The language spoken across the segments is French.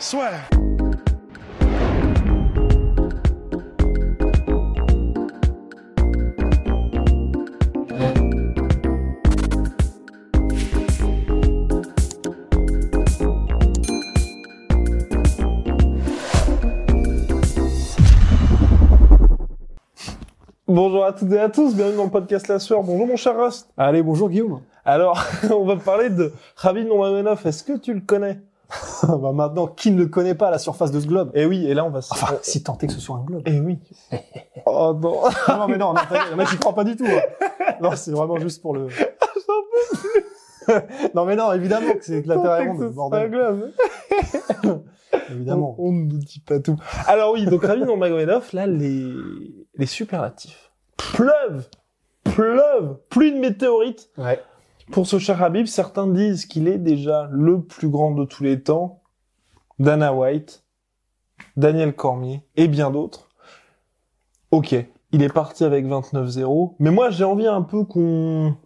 Soit. Bonjour à toutes et à tous, bienvenue dans le podcast La Sueur. Bonjour mon cher Rust. Allez, bonjour Guillaume. Alors, on va parler de Khabib Nurmagomedov. Est-ce que tu le connais? bah maintenant, qui ne le connaît pas à la surface de ce globe Eh oui, et là on va... se- Enfin, si tant est que ce soit un globe. Eh oui. oh non. non, mais non, moi j'y crois pas du tout. hein. Non, c'est vraiment juste pour le... non, mais non, évidemment que c'est que la Terre est ronde, bordel. soit grave. Évidemment. On, on ne nous dit pas tout. Alors oui, donc Khabib Nurmagomedov, là, les, les superlatifs pleuvent, pleuvent, plus de météorites. Ouais. Pour ce cher Habib, certains disent qu'il est déjà le plus grand de tous les temps. Dana White, Daniel Cormier et bien d'autres. Ok, il est parti avec 29-0, mais moi j'ai envie un peu qu'on...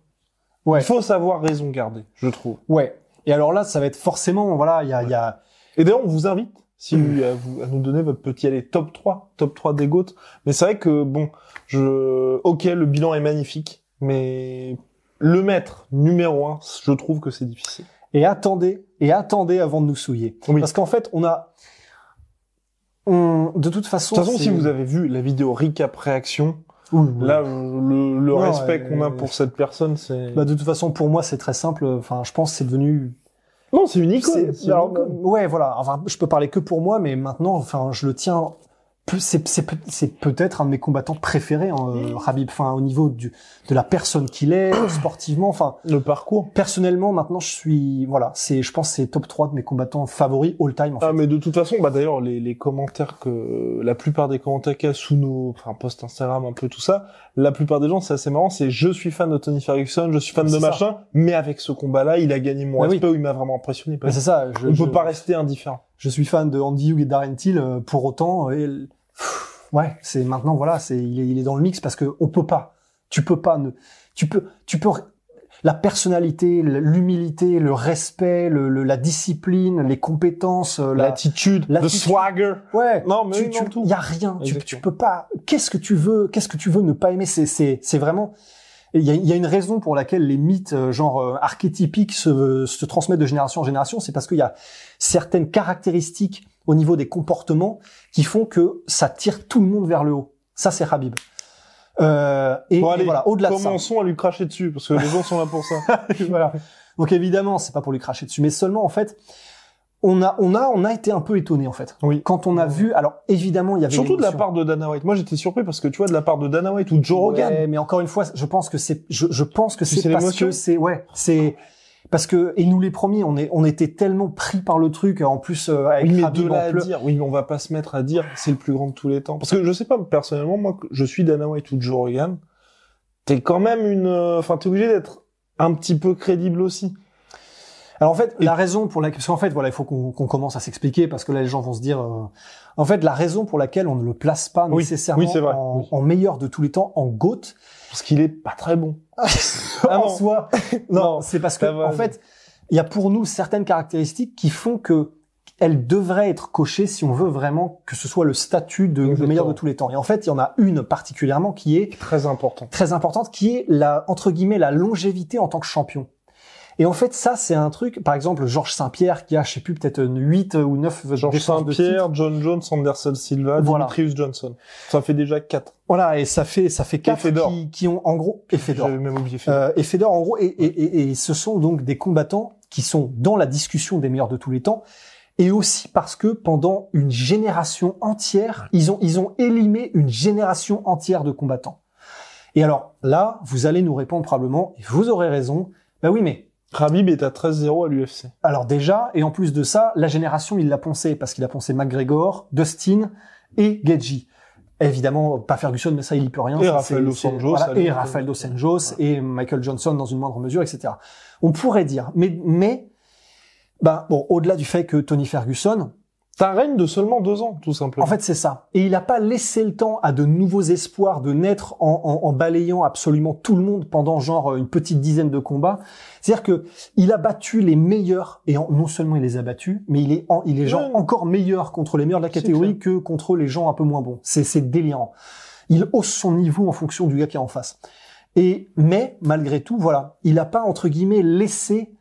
Ouais. Il faut savoir raison garder, je trouve. Ouais. Et alors là, ça va être forcément, voilà, il y a, y a, Et d'ailleurs, on vous invite, si vous, à, vous, à nous donner votre petit allez, top 3, top 3 des GOAT. Mais c'est vrai que, bon, je, ok, le bilan est magnifique, mais le mettre numéro 1, je trouve que c'est difficile. et attendez, et attendez avant de nous souiller. Oui. Parce qu'en fait, on a, on, de toute façon, De toute façon, si vous avez vu la vidéo recap réaction, Oui, oui. là, le, le Non, respect qu'on a pour cette personne, c'est... bah, de toute façon, pour moi, c'est très simple. Enfin, je pense que c'est devenu non, c'est une icône. Icône. ouais, voilà. Enfin, je peux parler que pour moi, mais maintenant, enfin, je le tiens. C'est c'est peut- c'est peut-être un de mes combattants préférés, hein, euh, Khabib. Enfin, au niveau du de la personne qu'il est, sportivement. Enfin, Le parcours. personnellement, maintenant, je suis, voilà, c'est, je pense, c'est top 3 de mes combattants favoris all time. En fait. Ah, mais de toute façon, bah d'ailleurs, les, les commentaires que la plupart des commentaires qu'il y a sous nos, enfin, posts Instagram, un peu tout ça, la plupart des gens, c'est assez marrant, c'est je suis fan de Tony Ferguson, je suis fan de ça. machin, mais avec ce combat-là, il a gagné mon Mais oui. respect ou il m'a vraiment impressionné. C'est ça. Je, on je, peut pas rester indifférent. je suis fan de Andy Hugh et Darren Till euh, pour autant. Et, ouais, c'est maintenant, voilà, c'est, il est, il est dans le mix parce que on peut pas. Tu peux pas ne, tu peux, tu peux, la personnalité, l'humilité, le respect, le, le- la discipline, les compétences, euh, la, L'attitude, le l'attitude. swagger. ouais. Non, mais tu, oui, tu- y a rien. Tu, tu peux pas. Qu'est-ce que tu veux Qu'est-ce que tu veux ne pas aimer? C'est, c'est, c'est vraiment. Il y a, il y a une raison pour laquelle les mythes, euh, genre euh, archétypiques, se, se transmettent de génération en génération. C'est parce qu'il y a certaines caractéristiques au niveau des comportements qui font que ça tire tout le monde vers le haut. Ça, c'est Habib. Euh, et, Bon, et allez, voilà, au-delà de ça. commençons à lui cracher dessus, parce que les gens sont là pour ça. voilà. Donc évidemment, c'est pas pour lui cracher dessus, mais seulement en fait, on a, on a, on a été un peu étonné en fait. Oui. Quand on a vu, alors évidemment, il y avait Surtout de la part de Dana White. Moi, j'étais surpris parce que tu vois, de la part de Dana White ou de Joe Rogan. Ouais, mais encore une fois, je pense que c'est, je, je pense que c'est parce que c'est, ouais, c'est parce que et nous les premiers, on est, on était tellement pris par le truc. En plus, euh, avec Oui, mais de là à dire, oui, mais on va pas se mettre à dire c'est le plus grand de tous les temps. Parce que je sais pas, personnellement, moi, je suis Dana White ou Joe Rogan, t'es quand même une, euh, enfin, t'es obligé d'être un petit peu crédible aussi. Alors en fait, Et- la raison pour laquelle, parce qu'en fait, voilà, il faut qu'on commence à s'expliquer parce que là, les gens vont se dire, euh, en fait, la raison pour laquelle on ne le place pas Oui, nécessairement oui, c'est vrai, en, oui. en meilleur de tous les temps, en GOAT, Parce qu'il est pas très bon. en non. soi. Non, Non, c'est parce que en fait, il y a pour nous certaines caractéristiques qui font que elles devraient être cochées si on veut vraiment que ce soit le statut de le meilleur de tous les temps. Et en fait, il y en a une particulièrement qui est Très important. très importante, qui est la entre guillemets la longévité en tant que champion. Et en fait, ça, c'est un truc, par exemple, Georges Saint-Pierre, qui a, je sais plus, peut-être 8 ou 9 Georges. Saint-Pierre, John Jones, Anderson Silva, Voilà. Dimitrius Johnson. Ça fait déjà quatre. Voilà, et ça fait, ça fait quatre Fedor. qui, qui ont, en gros, et Fedor. J'avais même oublié. Euh, et Fedor, en gros, et, et, et, et ce sont donc des combattants qui sont dans la discussion des meilleurs de tous les temps, et aussi parce que pendant une génération entière, ils ont, ils ont élimé une génération entière de combattants. Et alors là, vous allez nous répondre probablement, et vous aurez raison, bah oui, mais Khabib est à 13-0 à l'UFC. Alors déjà, et en plus de ça, la génération, il l'a poncé parce qu'il a poncé McGregor, Dustin et Gedji. Évidemment, pas Ferguson, mais ça, il y peut rien. Et Ça, Rafael dos Anjos, voilà, et. Rafael dos Anjos et Michael Johnson dans une moindre mesure, etc. On pourrait dire, mais, mais, ben, bon, au-delà du fait que Tony Ferguson, T'as un règne de seulement deux ans, tout simplement. en fait, c'est ça. Et il n'a pas laissé le temps à de nouveaux espoirs de naître en, en- en balayant absolument tout le monde pendant genre une petite dizaine de combats. C'est-à-dire que il a battu les meilleurs et en- non seulement il les a battus, mais il est, en- il est genre encore meilleur contre les meilleurs de la C'est catégorie que contre les gens un peu moins bons. C'est, c'est délirant. Il hausse son niveau en fonction du gars qui est en face. Et mais malgré tout, voilà, il n'a pas entre guillemets laissé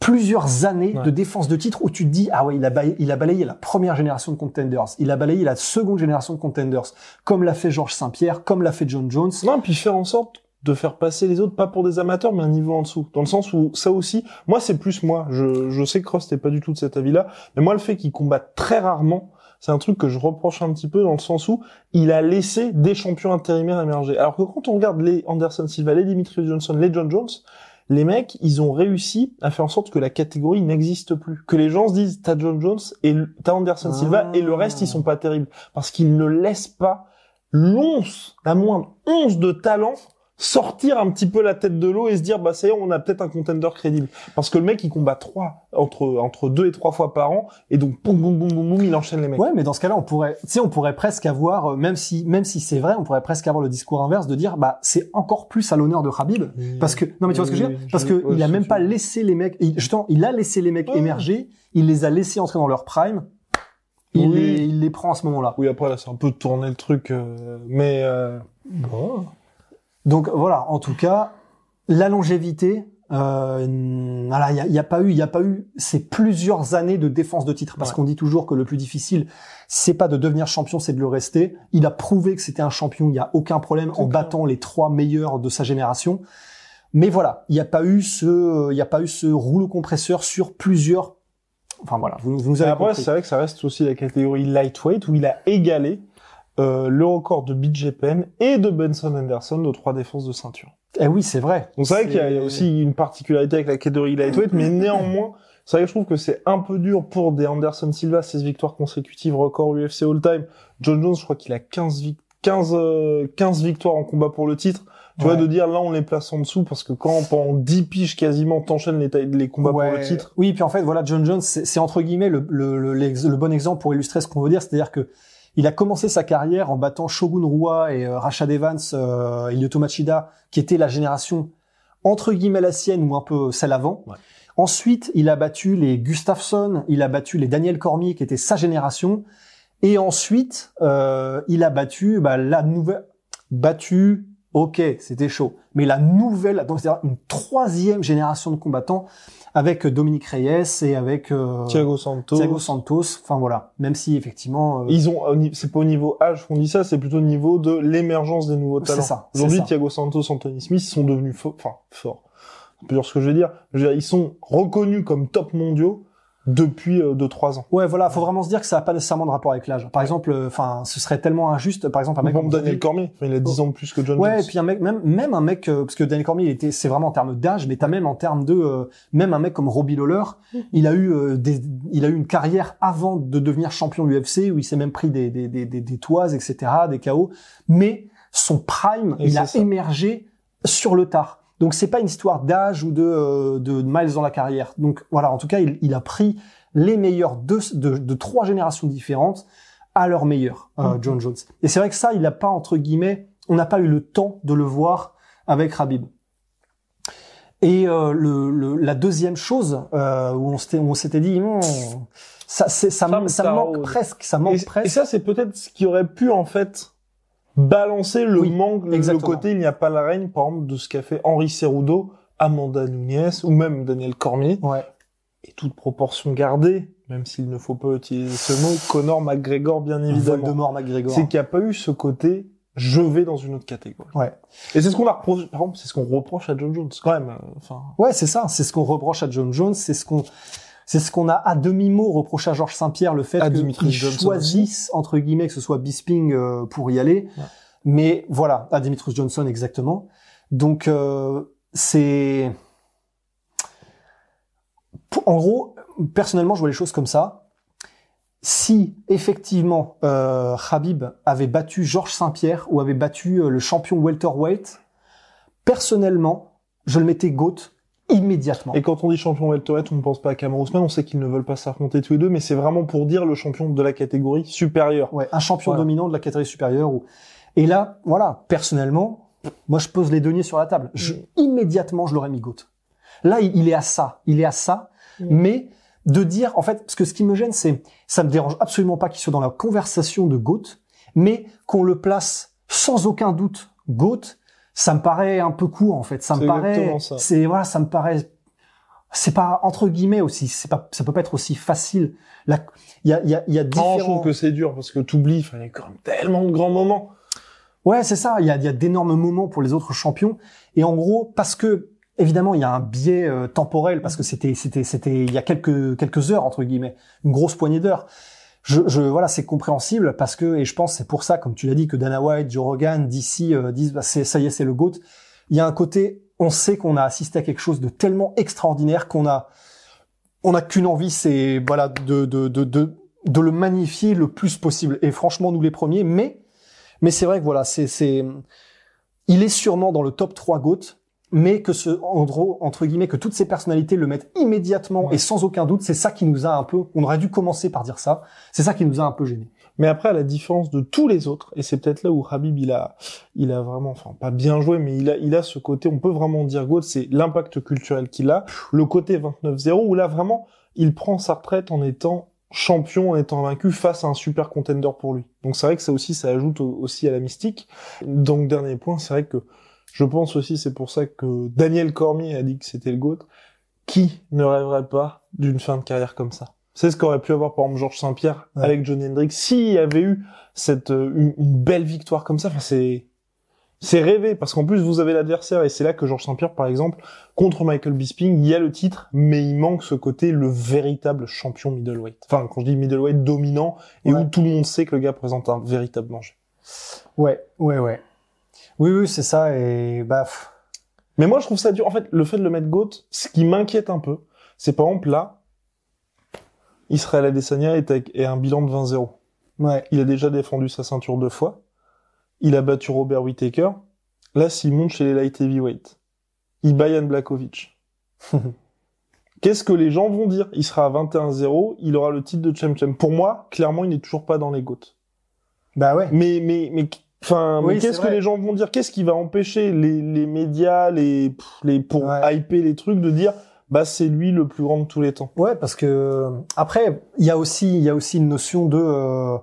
plusieurs années Ouais. de défense de titre où tu te dis ah ouais il a balayé, il a balayé la première génération de contenders, il a balayé la seconde génération de contenders, comme l'a fait Georges Saint-Pierre, comme l'a fait John Jones. Non, puis faire en sorte de faire passer les autres, pas pour des amateurs, mais un niveau en dessous. Dans le sens où, ça aussi, moi, c'est plus moi. Je, je sais que Cross n'est pas du tout de cet avis-là, mais moi, le fait qu'il combatte très rarement, c'est un truc que je reproche un petit peu dans le sens où il a laissé des champions intérimaires émerger. Alors que quand on regarde les Anderson Silva, les Dimitri Johnson, les John Jones, les mecs, ils ont réussi à faire en sorte que la catégorie n'existe plus. Que les gens se disent, t'as John Jones et t'as Anderson Silva et le reste, ils sont pas terribles. Parce qu'ils ne laissent pas l'once, la moindre once de talent sortir un petit peu la tête de l'eau et se dire bah ça y est on a peut-être un contender crédible parce que le mec il combat trois entre entre deux et trois fois par an et donc boum boum boum boum boum il enchaîne les mecs Ouais, mais dans ce cas-là, on pourrait, tu sais, on pourrait presque avoir, euh, même si, même si c'est vrai, on pourrait presque avoir le discours inverse de dire, bah, c'est encore plus à l'honneur de Khabib. Parce que, non mais tu vois ce que je veux dire? Oui, Parce que ouais, il a même pas laissé les mecs, il, justement, il a laissé les mecs Ouais. émerger, il les a laissés entrer dans leur prime, il, Oui. les, il les prend à ce moment-là. oui après là c'est un peu tourné le truc euh, mais euh, bon. Donc voilà, en tout cas, la longévité, euh, voilà, il y a, y a pas eu, il y a pas eu ces plusieurs années de défense de titre, parce Ouais. qu'on dit toujours que le plus difficile, c'est pas de devenir champion, c'est de le rester. Il a prouvé que c'était un champion, il y a aucun problème en clair. battant les trois meilleurs de sa génération. Mais voilà, il n'y a pas eu ce, il y a pas eu ce rouleau compresseur sur plusieurs. Enfin voilà, vous, vous nous avez après c'est vrai que ça reste aussi la catégorie lightweight où il a égalé euh, le record de BJ Penn et de Benson Anderson de trois défenses de ceinture Eh oui, c'est vrai. Donc c'est vrai qu'il y a- il y a C'est- aussi une particularité avec la catégorie lightweight, mais néanmoins, c'est vrai que je trouve que c'est un peu dur pour des Anderson Silva, 16 victoires consécutives, record UFC all-time. John Jones, je crois qu'il a 15, vic- 15, euh, 15 victoires en combat pour le titre. Tu Ouais. vois, de dire là, on les place en dessous, parce que quand pendant 10 piges quasiment, t'enchaînes les, les combats Ouais. pour le titre. Oui, puis en fait, voilà, John Jones, c'est c'est entre guillemets le, le, le bon exemple pour illustrer ce qu'on veut dire, c'est-à-dire que il a commencé sa carrière en battant Shogun Rua et euh, Rashad Evans, euh, Machida, qui était la génération entre guillemets la sienne ou un peu celle avant. Ouais. Ensuite, il a battu les Gustafsson, il a battu les Daniel Cormier, qui était sa génération, et ensuite, euh, il a battu bah, la nouvelle, battu, ok, c'était chaud, mais la nouvelle, donc c'est-à-dire une troisième génération de combattants avec Dominique Reyes et avec euh, Thiago Santos. Thiago Santos. Enfin voilà, même si effectivement, euh, Ils ont, c'est pas au niveau âge qu'on dit ça, c'est plutôt au niveau de l'émergence des nouveaux C'est talents. ça, c'est Aujourd'hui, ça. Thiago Santos, Anthony Smith sont devenus enfin, forts. Dire ce que je veux dire. Je veux dire, ils sont reconnus comme top mondiaux depuis euh, 2-3 ans. ouais, voilà, faut vraiment se dire que ça n'a pas nécessairement de rapport avec l'âge. Par exemple, euh, enfin, ce serait tellement injuste. Par exemple, un mec comme Daniel Cormier, il a 10 ans de plus que John Ouais, Jones. et puis un mec, même, même un mec, euh, parce que Daniel Cormier, il était, c'est vraiment en termes d'âge, mais t'as même en termes de, euh, même un mec comme Robbie Lawler, il a eu euh, des, il a eu une carrière avant de devenir champion UFC où il s'est même pris des, des, des, des, des toises, etc., des KO, mais son prime, Et il a ça. émergé sur le tard. Donc c'est pas une histoire d'âge ou de, euh, de miles dans la carrière. Donc voilà, en tout cas, il, il a pris les meilleurs de, de, de trois générations différentes à leur meilleur, euh, Mhm. John Jones. Et c'est vrai que ça, il n'a pas entre guillemets, on n'a pas eu le temps de le voir avec Rabib. Et euh, le, le- la deuxième chose euh, où on s'était, où on s'était dit, Hmm, ça, ça, Ça ça manque presque, ça manque Et, et presque. ça, c'est peut-être ce qui aurait pu, en fait, balancer le Oui, manque, le- le exactement. côté il n'y a pas la reine, par exemple, de ce qu'a fait Henri Cerudo, Amanda Nunes, ou même Daniel Cormier. Ouais. Et toute proportion gardée, même s'il ne faut pas utiliser ce mot, Conor McGregor, bien évidemment. Voldemort McGregor. c'est qu'il n'y a pas eu ce côté je vais dans une autre catégorie. Ouais. Et c'est ce qu'on a reproché, par exemple, c'est ce qu'on reproche à John Jones, quand même. euh, Enfin, Ouais, c'est ça. C'est ce qu'on reproche à John Jones. C'est ce qu'on, c'est ce qu'on a à demi mot reproché à Georges Saint-Pierre, le fait qu'il choisisse entre guillemets que ce soit Bisping euh, pour y aller. Ouais. Mais voilà, à Dimitrius Johnson exactement. Donc euh, c'est en gros, personnellement, je vois les choses comme ça. Si effectivement euh, Khabib avait battu Georges Saint-Pierre ou avait battu euh, le champion welterweight, personnellement, je le mettais GOAT immédiatement. Et quand on dit champion welterweight, on ne pense pas à Cameron Ousmane, on sait qu'ils ne veulent pas s'affronter tous les deux, mais c'est vraiment pour dire le champion de la catégorie supérieure. Ouais, un champion Voilà. dominant de la catégorie supérieure. Ou... Et là, voilà, personnellement, moi je pose les deniers sur la table. Je, immédiatement, je l'aurais mis GOAT. Là, il il est à ça, il est à ça, Mm. mais de dire, en fait, parce que ce qui me gêne, c'est, ça me dérange absolument pas qu'il soit dans la conversation de GOAT, mais qu'on le place sans aucun doute GOAT, ça me paraît un peu court, en fait. Ça me paraît, c'est, voilà, ça me paraît, c'est pas, entre guillemets aussi, c'est pas, ça peut pas être aussi facile. Il y a, il y a, il y a je différents... trouve que c'est dur parce que t'oublies, il y a quand même tellement de grands moments. Ouais, c'est ça. Il y a, il y a d'énormes moments pour les autres champions. Et en gros, parce que évidemment, il y a un biais euh, temporel parce que c'était, c'était, c'était il y a quelques quelques heures entre guillemets, une grosse poignée d'heures. Je, je, voilà, c'est compréhensible parce que et je pense c'est pour ça, comme tu l'as dit, que Dana White, Joe Rogan, DC euh, disent bah, c'est ça y est, c'est le goat. Il y a un côté, on sait qu'on a assisté à quelque chose de tellement extraordinaire qu'on a, on a qu'une envie, c'est voilà de de de de de le magnifier le plus possible. Et franchement, nous les premiers, mais mais c'est vrai que voilà, c'est, c'est, il est sûrement dans le top 3 GOAT, mais que ce, en gros, entre guillemets, que toutes ces personnalités le mettent immédiatement Ouais. et sans aucun doute, c'est ça qui nous a un peu, on aurait dû commencer par dire ça, c'est ça qui nous a un peu gêné. Mais après, à la différence de tous les autres, et c'est peut-être là où Habib, il a, il a vraiment, enfin, pas bien joué, mais il a, il a ce côté, on peut vraiment dire GOAT, c'est l'impact culturel qu'il a, le côté 29-0, où là, vraiment, il prend sa retraite en étant champion, en étant vaincu face à un super contender pour lui. Donc c'est vrai que ça aussi, ça ajoute au- aussi à la mystique. Donc, dernier point, c'est vrai que je pense aussi, c'est pour ça que Daniel Cormier a dit que c'était le GOAT. Qui ne rêverait pas d'une fin de carrière comme ça? C'est ce qu'aurait pu avoir par exemple Georges Saint-Pierre Ouais. avec Johnny Hendricks. S'il y avait eu cette euh, une, une belle victoire comme ça, enfin c'est c'est rêvé parce qu'en plus vous avez l'adversaire et c'est là que Georges Saint-Pierre par exemple contre Michael Bisping, il y a le titre mais il manque ce côté le véritable champion middleweight. Enfin quand je dis middleweight dominant et Ouais. où tout le monde sait que le gars présente un véritable danger. Ouais, ouais, ouais. Oui, oui, c'est ça, et pff, Mais moi, je trouve ça dur. En fait, le fait de le mettre GOAT, ce qui m'inquiète un peu, c'est par exemple là, Israël Adesanya est avec est un bilan de 20-0. ouais, Il a déjà défendu sa ceinture deux fois. Il a battu Robert Whittaker. Là, s'il monte chez les light heavyweight, il bat Jan Blakovic. Qu'est-ce que les gens vont dire? Il sera à 21-0, il aura le titre de champion. Pour moi, clairement, il n'est toujours pas dans les GOAT. bah ouais. Mais, mais, mais, enfin, Oui, qu'est-ce que les gens vont dire? Qu'est-ce qui va empêcher les, les médias, les, les, pour Ouais. hyper les trucs, de dire, bah, c'est lui le plus grand de tous les temps? Ouais, parce que après, il y a aussi, il y a aussi une notion de, euh,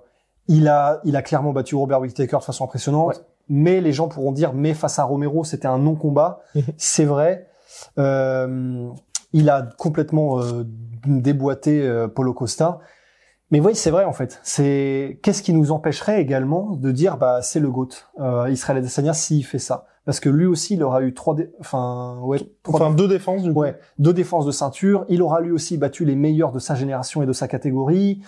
il a, il a clairement battu Robert Whittaker de façon impressionnante, Ouais. mais les gens pourront dire, mais face à Romero, c'était un non-combat. Mhm. C'est vrai. Euh, il a complètement euh, déboîté euh, Polo Costa. Mais oui, c'est vrai en fait. C'est qu'est-ce qui nous empêcherait également de dire bah c'est le goat euh, Israël Adesanya s'il fait ça? Parce que lui aussi il aura eu trois dé- enfin ouais trois Enfin, deux défenses, du coup. Ouais, deux défenses de ceinture. Il aura lui aussi battu les meilleurs de sa génération et de sa catégorie.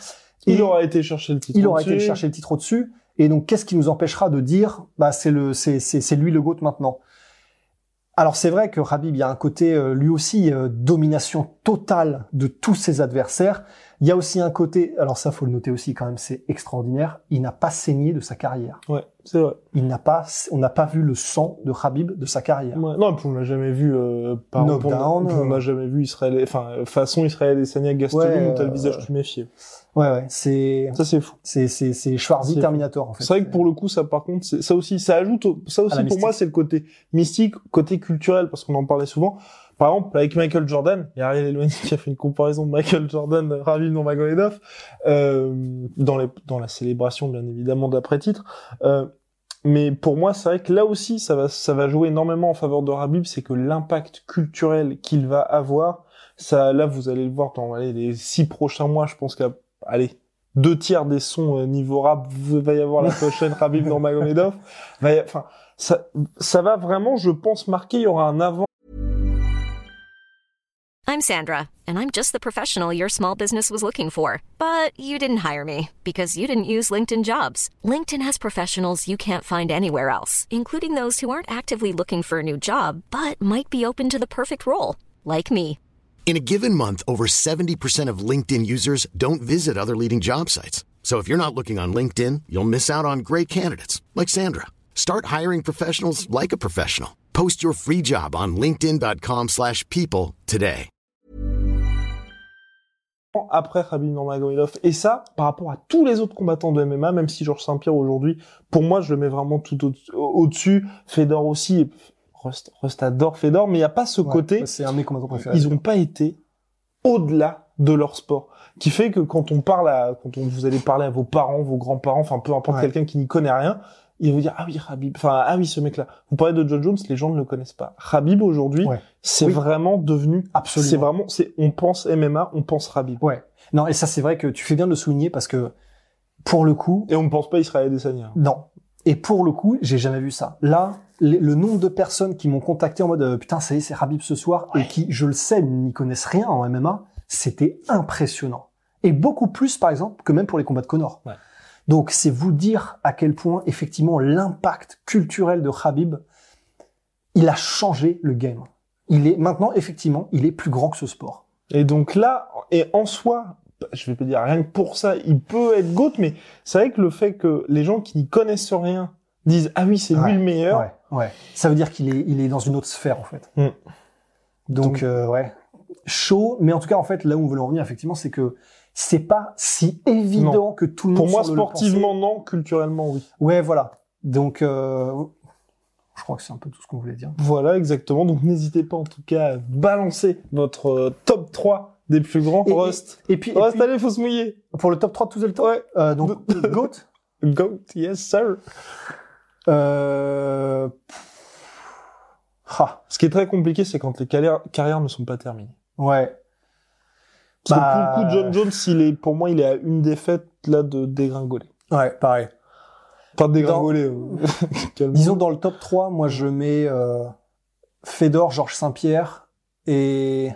Il aura été chercher le titre. il aura été chercher le titre au-dessus. Et donc, qu'est-ce qui nous empêchera de dire, bah, c'est le, c'est, c'est, c'est lui le GOAT maintenant? Alors, c'est vrai que Habib, il y a un côté, euh, lui aussi, euh, domination totale de tous ses adversaires. Il y a aussi un côté, alors ça, faut le noter aussi quand même, c'est extraordinaire. Il n'a pas saigné de sa carrière. Ouais, c'est vrai. Il n'a pas, on n'a pas vu le sang de Habib de sa carrière. Ouais. Non, on l'a jamais vu, euh, par exemple, Knockdown, on- on euh. n'a jamais vu Israël, enfin, euh, façon Israël et Sania Gastelum Ouais, t'as le euh, visage tuméfié. Ouais, ouais, c'est, Ça, c'est fou. c'est, c'est, c'est Schwarzy Terminator, en fait. C'est vrai que pour le coup, ça, par contre, c'est- ça aussi, ça ajoute, au- ça aussi pour moi, c'est le côté mystique, côté culturel, parce qu'on en parlait souvent. Par exemple, avec Michael Jordan, il y a Ariel Helwani qui a fait une comparaison de Michael Jordan, euh, Ravi Nurmagomedov, euh, dans les, dans la célébration, bien évidemment, d'après-titre. Euh, mais pour moi, c'est vrai que là aussi, ça va, ça va jouer énormément en faveur de Rabib, c'est que l'impact culturel qu'il va avoir, ça, là, vous allez le voir dans allez, les six prochains mois, je pense qu'à, allez, deux tiers des sons euh, niveau rap, va y avoir la prochaine Rabib Nurmagomedov. Va y- Enfin, ça, ça va vraiment, je pense, marquer, il y aura un avant I'm Sandra, and I'm just the professional your small business was looking for. But you didn't hire me because you didn't use LinkedIn jobs. LinkedIn has professionals you can't find anywhere else, including those who aren't actively looking for a new job but might be open to the perfect role, like me. In a given month, over 70% of LinkedIn users don't visit other leading job sites. So if you're not looking on LinkedIn, you'll miss out on great candidates like Sandra. Start hiring professionals like a professional. Post your free job on linkedin.com/people slash people today. après Khabib Nurmagomedov. Et ça, par rapport à tous les autres combattants de MMA, même si Georges Saint-Pierre aujourd'hui, pour moi, je le mets vraiment tout au- au-dessus. Fedor aussi. Rust, Rust adore Fedor, mais il n'y a pas ce Ouais, côté. C'est un de mes combattants préférés. Ils n'ont pas été au-delà de leur sport. Qui fait que quand on parle à, quand on, vous allez parler à vos parents, vos grands-parents, enfin peu importe Ouais. quelqu'un qui n'y connaît rien, il va vous dire, ah oui, Khabib, enfin, ah oui, ce mec-là. Vous parlez de John Jones, les gens ne le connaissent pas. Khabib aujourd'hui, Ouais. c'est Oui. vraiment devenu, Absolument. c'est vraiment, c'est, on pense MMA, on pense Khabib. Ouais. Non, et ça, c'est vrai que tu fais bien de le souligner parce que, pour le coup, Et on ne pense pas Israël Adesanya. non. Et pour le coup, j'ai jamais vu ça. Là, le nombre de personnes qui m'ont contacté en mode euh, putain, ça y est, c'est Habib ce soir et qui, je le sais, n'y connaissent rien en MMA, c'était impressionnant. Et beaucoup plus, par exemple, que même pour les combats de Connor. Ouais. Donc, c'est vous dire à quel point, effectivement, l'impact culturel de Habib, il a changé le game. Il est maintenant, effectivement, il est plus grand que ce sport. Et donc là, et en soi, je vais pas dire rien que pour ça, il peut être GOAT, mais c'est vrai que le fait que les gens qui n'y connaissent rien disent ah oui c'est Ouais, lui le meilleur, Ouais, ouais. Ça veut dire qu'il est, il est dans une autre sphère en fait. Mm. Donc, Donc- euh, ouais, chaud. Mais en tout cas, en fait, là où on veut en venir, effectivement, c'est que c'est pas si évident Non. que tout le monde. pour moi le sportivement non, culturellement oui. Ouais, voilà. Donc, euh, je crois que c'est un peu tout ce qu'on voulait dire. Voilà exactement. Donc n'hésitez pas en tout cas à balancer votre euh, top 3 des plus grands. Et- Rust. Et puis, et Rust, puis, allez, faut se mouiller. pour le top 3 de tous les temps, Ouais. euh, donc Goat. Goat, yes sir. Euh... Ah, Ce qui est très compliqué, c'est quand les carrières, carrières ne sont pas terminées. ouais. Parce Bah, que pour le coup, John Jones, il est, pour moi, il est à une défaite là de dégringoler. Ouais, pareil. Pas de dégringoler. euh. Disons dans le top 3, moi je mets euh, Fedor, Georges Saint-Pierre et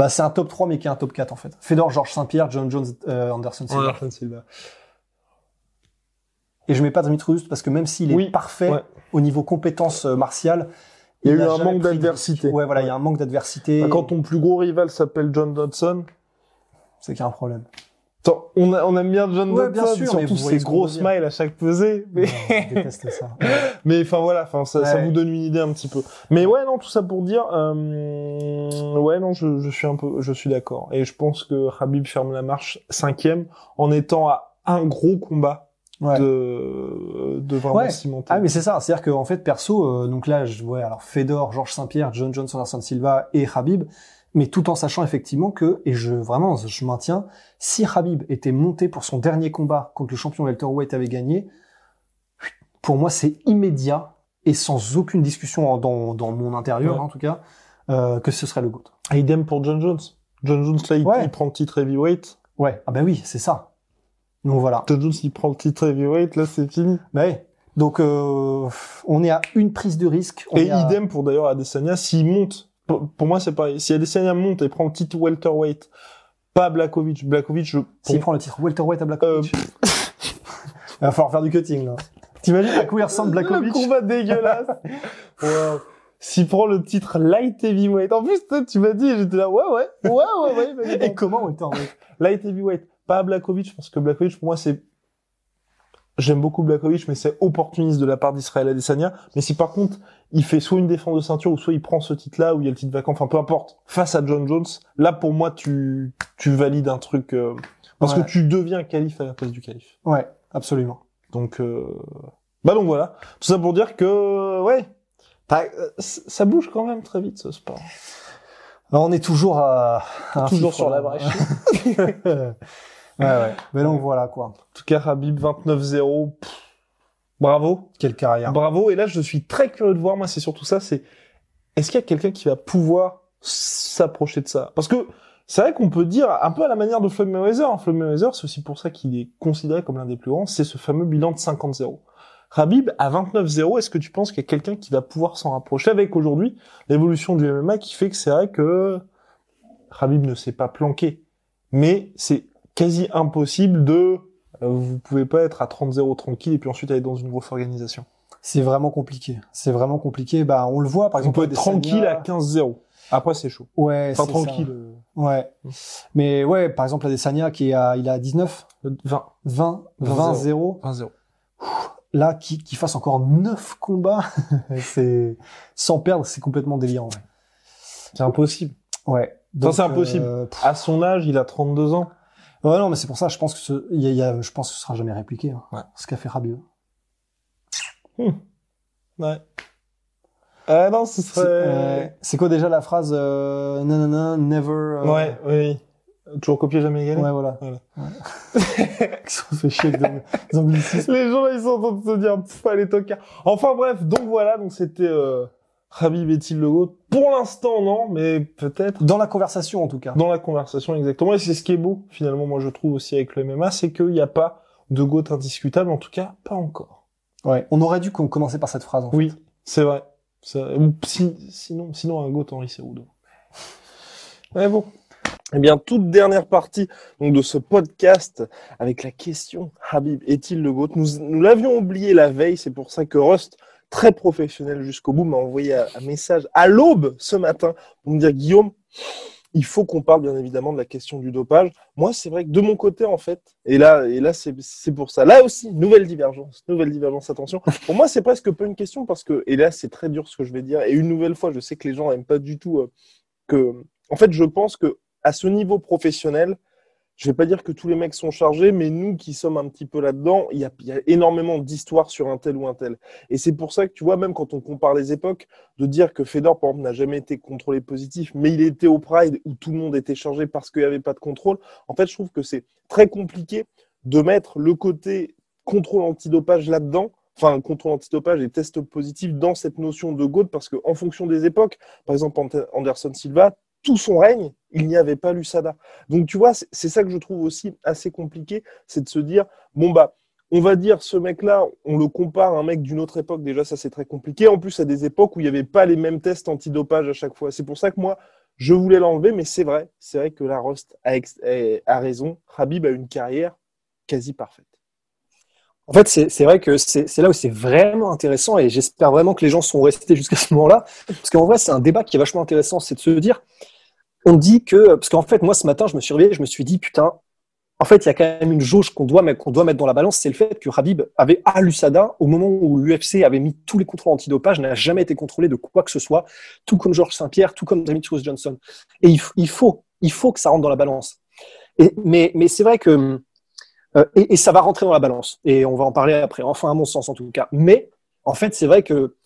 bah c'est un top 3 mais qui est un top 4 en fait. Fedor, Georges Saint-Pierre, John Jones, euh, Anderson Silva. Anderson Silva. Et je mets pas Dimitrius parce que même s'il est Oui, parfait ouais. au niveau compétences euh, martiales, Il y a eu un manque d'adversité. Ouais, voilà, il y a un manque d'adversité. Bah, Quand ton plus gros rival s'appelle John Dodson, C'est qu'il y a un problème. On, a- on aime bien John Ouais, Dodson, bien surtout ses gros smiles à chaque pesée. Mais, déteste ça. mais enfin voilà, enfin ça, ça Ouais. vous donne une idée un petit peu. Mais ouais, non, tout ça pour dire, euh, ouais, non, je, je suis un peu, je suis d'accord. Et je pense que Habib ferme la marche cinquième en étant à un gros combat Ouais. de, de vraiment Ouais. cimenter. Ah mais c'est ça, c'est-à-dire qu'en fait perso, euh, donc là je vois alors Fedor, Georges Saint-Pierre, John Jones, Anderson Silva et Habib, mais tout en sachant effectivement que et je vraiment je maintiens, si Habib était monté pour son dernier combat contre le champion welterweight avait gagné, pour moi c'est immédiat et sans aucune discussion dans, dans mon intérieur Ouais. hein, en tout cas euh, que ce serait le GOAT. Et idem pour John Jones. John Jones là, il, Ouais. il prend le titre heavyweight. Ouais, ah ben oui, c'est ça. Donc voilà. John Jones, il prend le titre heavyweight, là, c'est fini. Bah ouais. Donc euh, on est à une prise de risque. On Et à- idem pour d'ailleurs Adesanya, s'il monte, pour, pour moi c'est pareil, si Adesanya monte et prend le titre welterweight, pas Blakovic, Blakovic, je, S'il prend le titre welterweight à Blakovic. Il va falloir faire du cutting, là. T'imagines à quoi il ressemble le Blakovic combat dégueulasse. Wow. S'il prend le titre light heavyweight, en plus, toi, tu m'as dit, j'étais là, ouais, ouais, ouais, ouais, ouais. Et comment welterweight? Light heavyweight, pas Blakovic, parce que Blakovic, pour moi, c'est, j'aime beaucoup Blakovic, mais c'est opportuniste de la part d'Israël Adesanya. Mais si par contre, il fait soit une défense de ceinture, ou soit il prend ce titre-là, où il y a le titre vacant, enfin, peu importe, face à John Jones, là, pour moi, tu, tu valides un truc, euh, parce Ouais. que tu deviens calife à la place du calife. Ouais, absolument. Donc, euh... bah donc voilà. Tout ça pour dire que, ouais, euh, ça bouge quand même très vite ce sport. Alors, on est toujours à, Toujours sur la brèche. ouais, ouais. Mais donc voilà, quoi. En tout cas, Habib 29-0. pff, Bravo. Quelle carrière. Bravo. Et là, je suis très curieux de voir, moi, c'est surtout ça, c'est, est-ce qu'il y a quelqu'un qui va pouvoir s'approcher de ça? Parce que, c'est vrai qu'on peut dire, un peu à la manière de Floyd Mayweather, hein, Floyd Mayweather, c'est aussi pour ça qu'il est considéré comme l'un des plus grands, c'est ce fameux bilan de 50-0. Habib, à 29-0, est-ce que tu penses qu'il y a quelqu'un qui va pouvoir s'en rapprocher avec aujourd'hui l'évolution du MMA qui fait que c'est vrai que Habib ne s'est pas planqué? Mais c'est quasi impossible de, euh, vous pouvez pas être à 30-0 tranquille et puis ensuite aller dans une grosse organisation. C'est vraiment compliqué. C'est vraiment compliqué. Bah, on le voit, par On exemple. peut être tranquille à 15-0. Après, c'est chaud. Ouais, Enfin, c'est tranquille. ça. Ouais. Mais ouais, par exemple, Adesanya qui est à, il a 19, 20. 20, 20, 20, 0. 20-0. Là, qui, qui fasse encore 9 combats, c'est, sans perdre, c'est complètement délirant. Ouais. C'est impossible. Ouais. Enfin, c'est impossible. euh, À son âge, il a 32 ans. Ouais, non, mais c'est pour ça, je pense que ce, il y a, il y a- je pense que ce sera jamais répliqué, hein, Ouais. ce qu'a fait Rabib. Ouais. Ah non, ce C'est serait... euh, c'est quoi déjà la phrase, euh, nanana, never, euh, Ouais, oui. Toujours copier, jamais égaler. Ouais, voilà. Voilà. Ouais. Ils se fait chier avec des- anglicismes. Les gens, ils sont en train de se dire, pff, les tocards. Enfin bref, donc voilà, donc c'était euh, Habib est-il le GOAT? Pour l'instant, non, mais peut-être Dans la conversation, en tout cas. dans la conversation, exactement. Et c'est ce qui est beau, finalement, moi je trouve aussi avec le MMA, c'est qu'il n'y a pas de GOAT indiscutable, en tout cas, pas encore. Ouais. On aurait dû com- commencer par cette phrase, en fait. Oui, c'est vrai. Si- sinon, sinon un GOAT Henri Cerudo. Mais bon. Eh bien, toute dernière partie donc, de ce podcast avec la question Habib est-il le GOAT? Nous, nous l'avions oublié la veille, c'est pour ça que Rust, très professionnel jusqu'au bout, m'a envoyé un, message à l'aube ce matin pour me dire Guillaume, il faut qu'on parle bien évidemment de la question du dopage. Moi, c'est vrai que de mon côté, en fait, et là, et là c'est c'est pour ça. Là aussi, nouvelle divergence, nouvelle divergence, attention. Pour moi, c'est presque pas une question parce que, et là, c'est très dur ce que je vais dire. Et une nouvelle fois, je sais que les gens n'aiment pas du tout euh, que. En fait, je pense que à ce niveau professionnel, je vais pas dire que tous les mecs sont chargés, mais nous qui sommes un petit peu là-dedans, il y a, y a énormément d'histoires sur un tel ou un tel. Et c'est pour ça que tu vois, même quand on compare les époques, de dire que Fedor, par exemple, n'a jamais été contrôlé positif, mais il était au Pride où tout le monde était chargé parce qu'il n'y avait pas de contrôle. En fait, je trouve que c'est très compliqué de mettre le côté contrôle antidopage là-dedans, enfin contrôle antidopage et test positif dans cette notion de GOAT, parce qu'en fonction des époques, par exemple Anderson Silva, tout son règne, il n'y avait pas l'USADA. Donc tu vois, c'est ça que je trouve aussi assez compliqué, c'est de se dire, bon bah, on va dire ce mec-là, on le compare à un mec d'une autre époque, déjà ça c'est très compliqué, en plus à des époques où il n'y avait pas les mêmes tests antidopage à chaque fois. C'est pour ça que moi, je voulais l'enlever, mais c'est vrai, c'est vrai que la Rost a, ex- a- a raison, Habib a une carrière quasi parfaite. En fait, c'est vrai que c'est là où c'est vraiment intéressant et j'espère vraiment que les gens sont restés jusqu'à ce moment-là. Parce qu'en vrai, c'est un débat qui est vachement intéressant. C'est de se dire, on dit que, parce qu'en fait, moi, ce matin, je me suis réveillé, je me suis dit, putain, en fait, il y a quand même une jauge qu'on doit, doit mettre dans la balance, c'est le fait que Habib avait à l'USADA, au moment où l'UFC avait mis tous les contrôles antidopage, n'a jamais été contrôlé de quoi que ce soit, tout comme Georges Saint-Pierre, tout comme Demetrius Johnson. Et il, il faut, il faut que ça rentre dans la balance. Mais, mais c'est vrai que, euh, et, et ça va rentrer dans la balance. Et on va en parler après, enfin à mon sens en tout cas. Mais en fait, c'est vrai que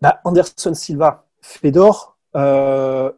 bah, Anderson Silva, Fedor, euh,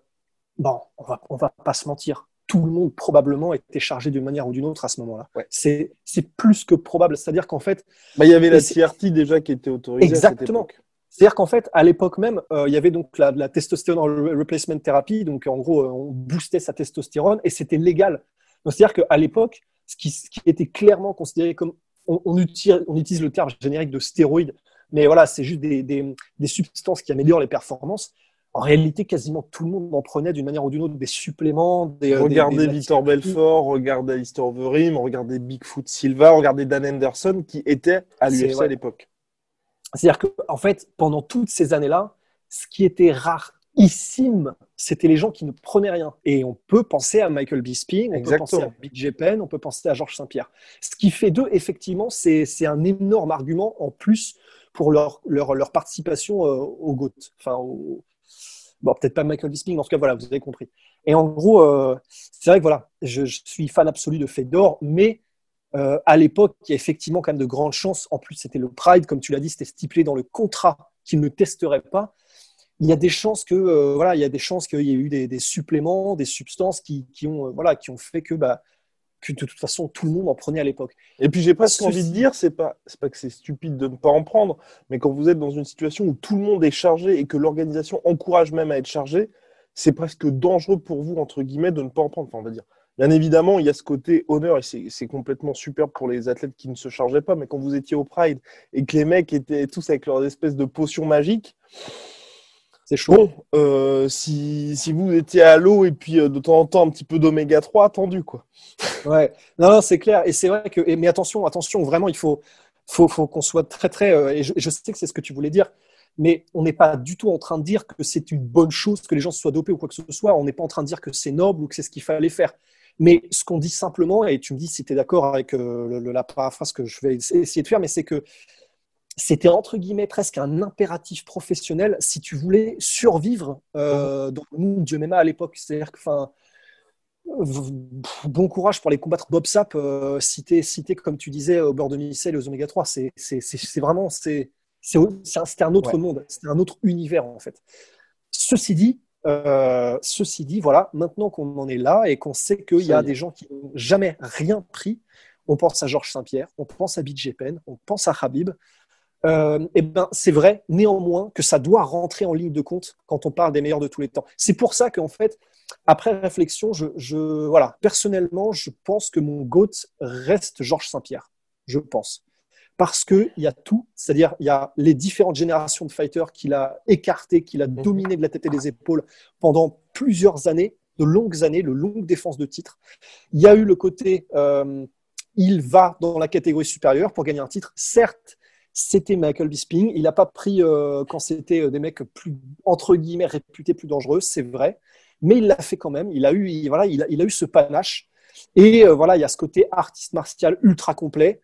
bon, on va, on va pas se mentir. Tout le monde probablement était chargé d'une manière ou d'une autre à ce moment-là. Ouais. C'est, plus que probable. C'est-à-dire qu'en fait, Bah, il y avait la TRT déjà qui était autorisée à cette Exactement. c'est-à-dire qu'en fait, à l'époque même, euh, il y avait donc la, la testostérone re- replacement therapy. Donc, en gros, euh, on boostait sa testostérone et c'était légal. Donc, c'est-à-dire qu'à l'époque, ce qui, ce qui était clairement considéré comme, on, on utilise, on utilise le terme générique de stéroïdes, mais voilà, c'est juste des, des, des substances qui améliorent les performances. En réalité, quasiment tout le monde en prenait d'une manière ou d'une autre des suppléments, des. Regardez Victor Belfort, regardez Alistair Overeem, regardez Bigfoot Silva, regardez Dan Henderson qui était à l'UFC ouais. à l'époque. C'est-à-dire que, en fait, pendant toutes ces années-là, ce qui était rarissime, c'était les gens qui ne prenaient rien. Et on peut penser à Michael Bisping, on Exactement. peut penser à Big J. Penn, on peut penser à Georges Saint-Pierre. Ce qui fait d'eux, effectivement, c'est c'est un énorme argument en plus pour leur, leur, leur participation euh, au GOAT. Enfin, au... Bon, peut-être pas Michael Bisping, mais en tout cas, voilà, vous avez compris. Et en gros, euh, c'est vrai que voilà, je, je suis fan absolu de Fedor, mais euh, à l'époque, il y a effectivement quand même de grandes chances. En plus, c'était le Pride, comme tu l'as dit, c'était stipulé dans le contrat qu'il ne testerait pas. Il y a des chances que euh, voilà, il y a des chances qu'il y ait eu des, des suppléments, des substances qui, qui ont euh, voilà, qui ont fait que bah que de toute façon tout le monde en prenait à l'époque. Et puis j'ai presque envie de dire, c'est pas, c'est pas que c'est stupide de ne pas en prendre, mais quand vous êtes dans une situation où tout le monde est chargé et que l'organisation encourage même à être chargé, c'est presque dangereux pour vous entre guillemets de ne pas en prendre. Enfin, on va dire. Bien évidemment, il y a ce côté honneur et c'est complètement super pour les athlètes qui ne se chargeaient pas. Mais quand vous étiez au Pride et que les mecs étaient tous avec leurs espèces de potions magiques, C'est chaud. bon, euh, si, si vous étiez à l'eau et puis euh, de temps en temps un petit peu d'oméga 3, attendu quoi. Ouais. Non, non, c'est clair. Et c'est vrai que, et- mais attention, attention, vraiment, il faut. faut, faut qu'on soit très très. euh, et je, je sais que c'est ce que tu voulais dire, mais on n'est pas du tout en train de dire que c'est une bonne chose que les gens soient dopés ou quoi que ce soit. On n'est pas en train de dire que c'est noble ou que c'est ce qu'il fallait faire. Mais ce qu'on dit simplement, et tu me dis si tu es d'accord avec le- la paraphrase que je vais essayer de faire, mais c'est que c'était entre guillemets presque un impératif professionnel si tu voulais survivre euh, dans le monde du MMA à l'époque. C'est-à-dire que, enfin, bon courage pour les combattre Bob Sapp, euh, si t'es, comme tu disais au beurre de micelle et aux oméga 3, c'est c'est- c'est- c'est vraiment c'est c'est c'est un, c'était un autre Ouais. monde, c'était un autre univers en fait. Ceci dit, euh, ceci dit, voilà, maintenant qu'on en est là et qu'on sait qu'il y a des gens qui n'ont jamais rien pris, on pense à Georges Saint-Pierre, on pense à BJ Penn, on pense à Habib. Euh, et ben, c'est vrai, néanmoins, que ça doit rentrer en ligne de compte quand on parle des meilleurs de tous les temps. C'est pour ça qu'en fait, après réflexion, je, voilà, personnellement, je pense que mon GOAT reste Georges Saint-Pierre. Je pense. Parce qu'il y a tout, c'est-à-dire il y a les différentes générations de fighters qu'il a écartées, qu'il a dominé de la tête et des épaules pendant plusieurs années, de longues années, de longues défenses de titre. Il y a eu le côté, euh, il va dans la catégorie supérieure pour gagner un titre. Certes, c'était Michael Bisping. Il n'a pas pris euh, quand c'était euh, des mecs plus, entre guillemets, réputés plus dangereux, c'est vrai. Mais il l'a fait quand même. Il a eu, il- voilà, il a, eu ce panache. Et euh, voilà, il y a ce côté artiste martial ultra complet.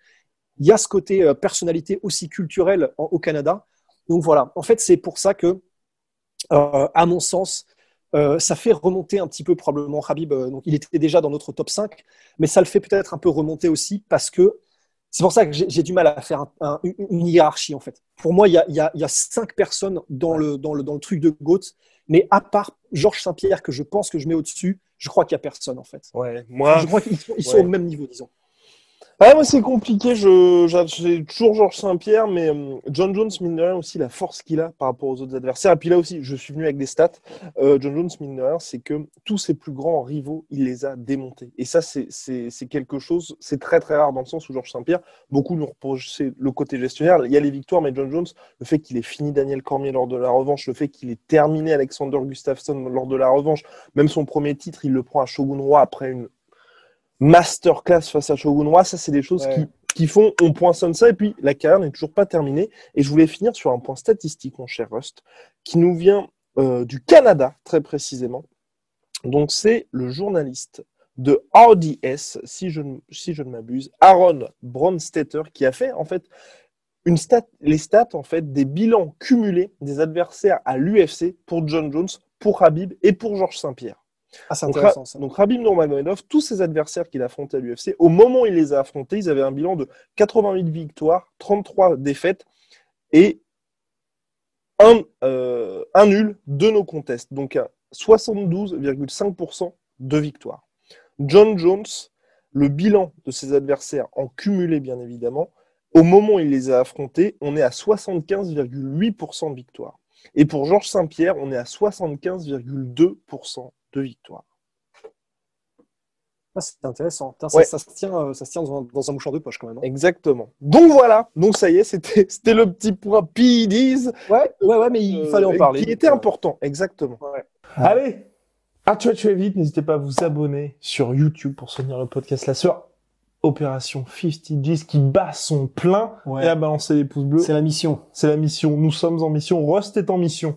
Il y a ce côté personnalité aussi culturelle au Canada. Donc voilà, en fait, c'est pour ça que, à mon sens, ça fait remonter un petit peu probablement Habib. il était déjà dans notre top 5, mais ça le fait peut-être un peu remonter aussi parce que c'est pour ça que j'ai du mal à faire un- un- une hiérarchie en fait. Pour moi, il y a, il y a- il y a cinq personnes dans le, dans, le, dans le truc de GOAT, mais à part Georges Saint-Pierre que je pense que je mets au-dessus, je crois qu'il n'y a personne en fait. Ouais, moi, je crois qu'ils sont, ils sont ouais. au même niveau, disons. Ah, moi, c'est compliqué. J'ai toujours Georges Saint-Pierre, mais euh, John Jones, mine de rien, aussi, la force qu'il a par rapport aux autres adversaires. Et puis là aussi, je suis venu avec des stats. Euh, John Jones, mine de rien, c'est que tous ses plus grands rivaux, il les a démontés. Et ça, c'est, quelque chose, c'est très, très rare dans le sens où Georges Saint-Pierre, beaucoup lui reprochent le côté gestionnaire. Il y a les victoires, mais John Jones, le fait qu'il ait fini Daniel Cormier lors de la revanche, le fait qu'il ait terminé Alexander Gustafsson lors de la revanche, même son premier titre, il le prend à Shogun Roi après une masterclass face à Shogun. Ça, c'est des choses Ouais. qui, qui font, on poinçonne ça, et puis la carrière n'est toujours pas terminée. Et je voulais finir sur un point statistique, mon cher Rust, qui nous vient euh, du Canada, très précisément. Donc, c'est le journaliste de RDS, si je, ne- si je ne m'abuse, Aaron Bronstetter, qui a fait, en fait, une stat, les stats, en fait, des bilans cumulés des adversaires à l'UFC pour John Jones, pour Habib et pour Georges Saint-Pierre. Ah, c'est Donc, intéressant Ra- ça. donc Nurmagomedov, tous ses adversaires qu'il a affrontés à l'UFC, au moment où il les a affrontés, ils avaient un bilan de 88 victoires, 33 défaites et un, euh, un nul, de nos contests. Donc un 72,5% de victoires. John Jones, le bilan de ses adversaires en cumulé bien évidemment, au moment où il les a affrontés, on est à 75,8% de victoires. Et pour Georges Saint-Pierre, on est à 75,2% de victoires. Ah, c'est intéressant. Putain, ça, Ouais. ça se tient, euh, ça se tient dans un, dans un mouchoir de poche quand même. hein. Exactement. Donc voilà, donc ça y est, c'était c'était le petit point PEDs Ouais, ouais, ouais, mais il euh, fallait en parler. qui était important, exactement. Ouais. Allez, Ah. à tuer, tuer vite, n'hésitez pas à vous abonner sur YouTube pour soutenir le podcast La Sœur. Opération 50 G's qui bat son plein Ouais. et à balancer les pouces bleus. C'est la mission. C'est la mission. Nous sommes en mission. Rust est en mission.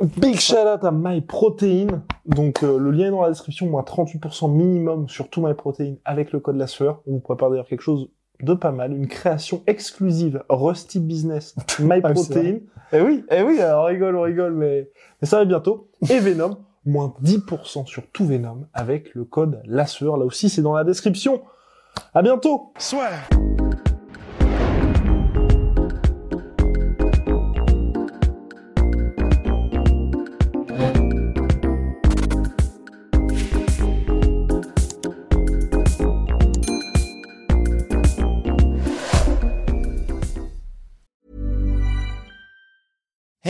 Big shout out à MyProtein. Donc, euh, le lien est dans la description. Moins 38% minimum sur tout MyProtein avec le code la sueur. On vous prépare d'ailleurs quelque chose de pas mal. Une création exclusive Rusty Business MyProtein. eh oui, eh oui, on rigole, on rigole, mais, mais ça va bientôt. Et Venom. Moins 10% sur tout Venom avec le code la sueur. Là aussi, c'est dans la description. À bientôt. Soit.